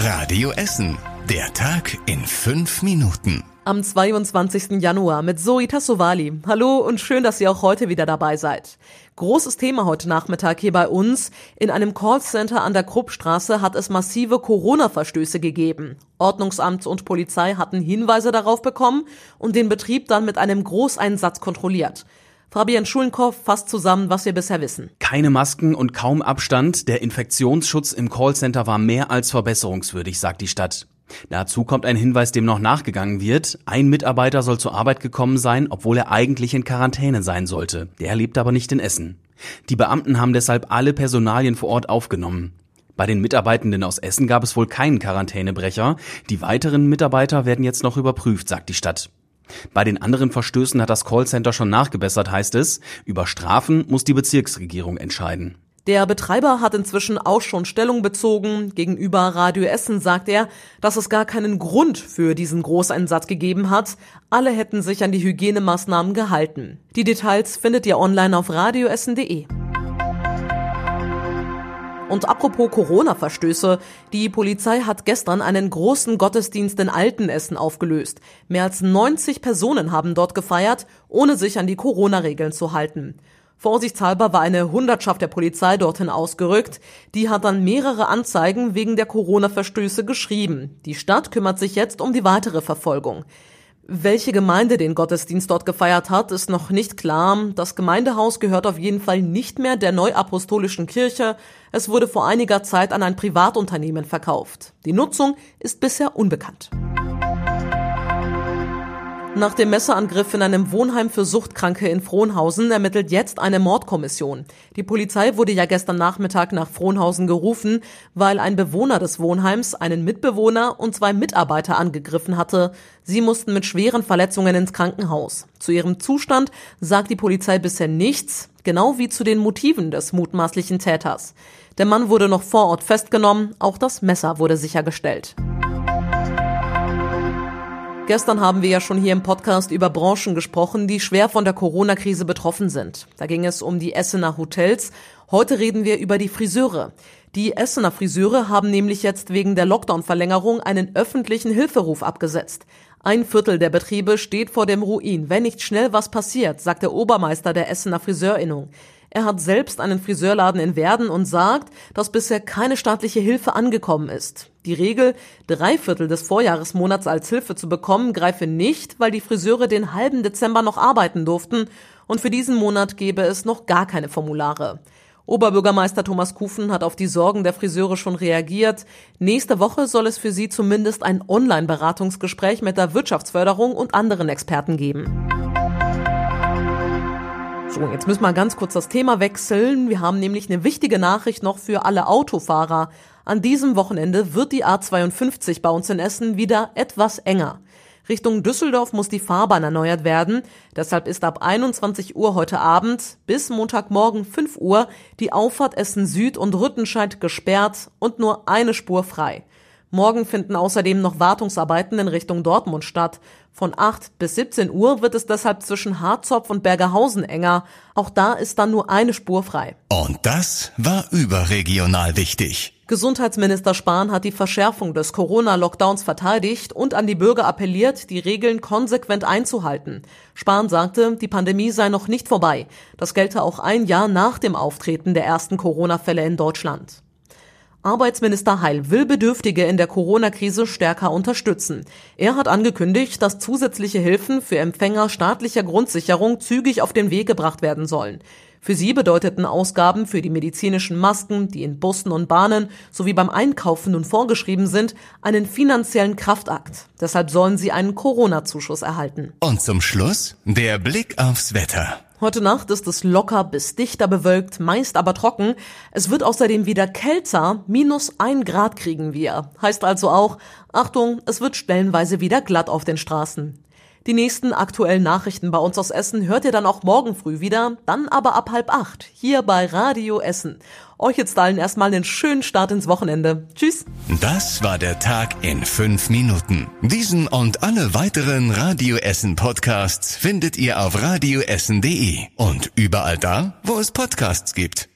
Radio Essen. Der Tag in fünf Minuten. Am 22. Januar mit Zoe Tassovali. Hallo und schön, dass ihr auch heute wieder dabei seid. Großes Thema heute Nachmittag hier bei uns. In einem Callcenter an der Kruppstraße hat es massive Corona-Verstöße gegeben. Ordnungsamt und Polizei hatten Hinweise darauf bekommen und den Betrieb dann mit einem Großeinsatz kontrolliert. Fabian Schulenkow fasst zusammen, was wir bisher wissen. Keine Masken und kaum Abstand. Der Infektionsschutz im Callcenter war mehr als verbesserungswürdig, sagt die Stadt. Dazu kommt ein Hinweis, dem noch nachgegangen wird. Ein Mitarbeiter soll zur Arbeit gekommen sein, obwohl er eigentlich in Quarantäne sein sollte. Der lebt aber nicht in Essen. Die Beamten haben deshalb alle Personalien vor Ort aufgenommen. Bei den Mitarbeitenden aus Essen gab es wohl keinen Quarantänebrecher. Die weiteren Mitarbeiter werden jetzt noch überprüft, sagt die Stadt. Bei den anderen Verstößen hat das Callcenter schon nachgebessert, heißt es. Über Strafen muss die Bezirksregierung entscheiden. Der Betreiber hat inzwischen auch schon Stellung bezogen. Gegenüber Radio Essen sagt er, dass es gar keinen Grund für diesen Großeinsatz gegeben hat. Alle hätten sich an die Hygienemaßnahmen gehalten. Die Details findet ihr online auf radioessen.de. Und apropos Corona-Verstöße, die Polizei hat gestern einen großen Gottesdienst in Altenessen aufgelöst. Mehr als 90 Personen haben dort gefeiert, ohne sich an die Corona-Regeln zu halten. Vorsichtshalber war eine Hundertschaft der Polizei dorthin ausgerückt. Die hat dann mehrere Anzeigen wegen der Corona-Verstöße geschrieben. Die Stadt kümmert sich jetzt um die weitere Verfolgung. Welche Gemeinde den Gottesdienst dort gefeiert hat, ist noch nicht klar. Das Gemeindehaus gehört auf jeden Fall nicht mehr der Neuapostolischen Kirche. Es wurde vor einiger Zeit an ein Privatunternehmen verkauft. Die Nutzung ist bisher unbekannt. Nach dem Messerangriff in einem Wohnheim für Suchtkranke in Frohnhausen ermittelt jetzt eine Mordkommission. Die Polizei wurde ja gestern Nachmittag nach Frohnhausen gerufen, weil ein Bewohner des Wohnheims einen Mitbewohner und zwei Mitarbeiter angegriffen hatte. Sie mussten mit schweren Verletzungen ins Krankenhaus. Zu ihrem Zustand sagt die Polizei bisher nichts, genau wie zu den Motiven des mutmaßlichen Täters. Der Mann wurde noch vor Ort festgenommen, auch das Messer wurde sichergestellt. Gestern haben wir ja schon hier im Podcast über Branchen gesprochen, die schwer von der Corona-Krise betroffen sind. Da ging es um die Essener Hotels. Heute reden wir über die Friseure. Die Essener Friseure haben nämlich jetzt wegen der Lockdown-Verlängerung einen öffentlichen Hilferuf abgesetzt. Ein Viertel der Betriebe steht vor dem Ruin, wenn nicht schnell was passiert, sagt der Obermeister der Essener Friseurinnung. Er hat selbst einen Friseurladen in Werden und sagt, dass bisher keine staatliche Hilfe angekommen ist. Die Regel, drei Viertel des Vorjahresmonats als Hilfe zu bekommen, greife nicht, weil die Friseure den halben Dezember noch arbeiten durften und für diesen Monat gäbe es noch gar keine Formulare. Oberbürgermeister Thomas Kufen hat auf die Sorgen der Friseure schon reagiert. Nächste Woche soll es für sie zumindest ein Online-Beratungsgespräch mit der Wirtschaftsförderung und anderen Experten geben. So, jetzt müssen wir ganz kurz das Thema wechseln. Wir haben nämlich eine wichtige Nachricht noch für alle Autofahrer. An diesem Wochenende wird die A52 bei uns in Essen wieder etwas enger. Richtung Düsseldorf muss die Fahrbahn erneuert werden. Deshalb ist ab 21 Uhr heute Abend bis Montagmorgen 5 Uhr die Auffahrt Essen Süd und Rüttenscheid gesperrt und nur eine Spur frei. Morgen finden außerdem noch Wartungsarbeiten in Richtung Dortmund statt. Von 8 bis 17 Uhr wird es deshalb zwischen Harzopf und Bergerhausen enger. Auch da ist dann nur eine Spur frei. Und das war überregional wichtig. Gesundheitsminister Spahn hat die Verschärfung des Corona-Lockdowns verteidigt und an die Bürger appelliert, die Regeln konsequent einzuhalten. Spahn sagte, die Pandemie sei noch nicht vorbei. Das gelte auch ein Jahr nach dem Auftreten der ersten Corona-Fälle in Deutschland. Arbeitsminister Heil will Bedürftige in der Corona-Krise stärker unterstützen. Er hat angekündigt, dass zusätzliche Hilfen für Empfänger staatlicher Grundsicherung zügig auf den Weg gebracht werden sollen. Für sie bedeuteten Ausgaben für die medizinischen Masken, die in Bussen und Bahnen sowie beim Einkaufen nun vorgeschrieben sind, einen finanziellen Kraftakt. Deshalb sollen sie einen Corona-Zuschuss erhalten. Und zum Schluss der Blick aufs Wetter. Heute Nacht ist es locker bis dichter bewölkt, meist aber trocken. Es wird außerdem wieder kälter, minus ein Grad kriegen wir. Heißt also auch, Achtung, es wird stellenweise wieder glatt auf den Straßen. Die nächsten aktuellen Nachrichten bei uns aus Essen hört ihr dann auch morgen früh wieder, dann aber ab halb acht, hier bei Radio Essen. Euch jetzt allen erstmal einen schönen Start ins Wochenende. Tschüss. Das war der Tag in fünf Minuten. Diesen und alle weiteren Radio Essen Podcasts findet ihr auf radioessen.de und überall da, wo es Podcasts gibt.